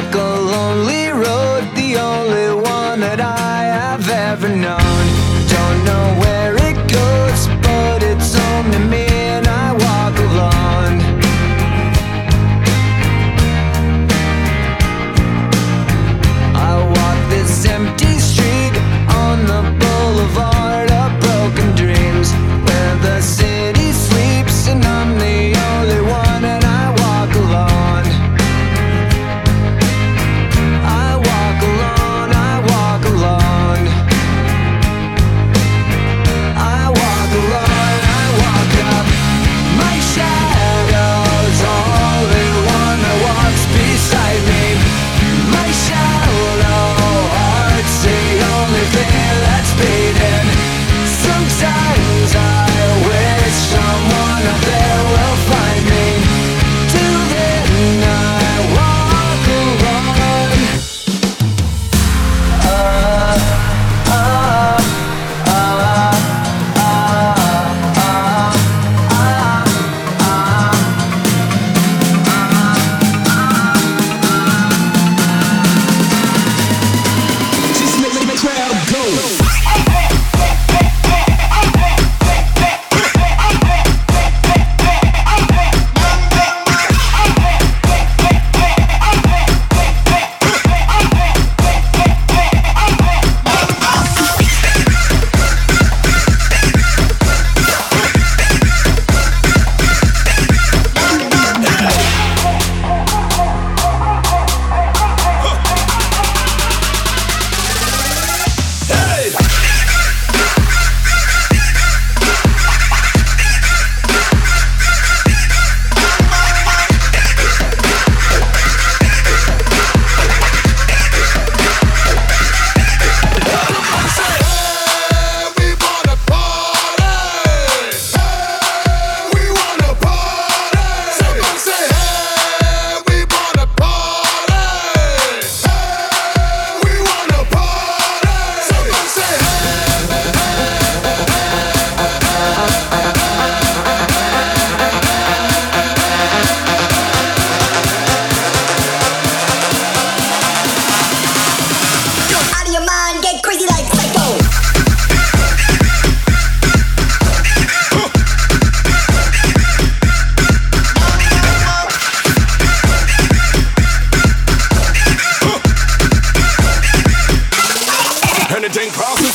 like a lonely Jane Cross.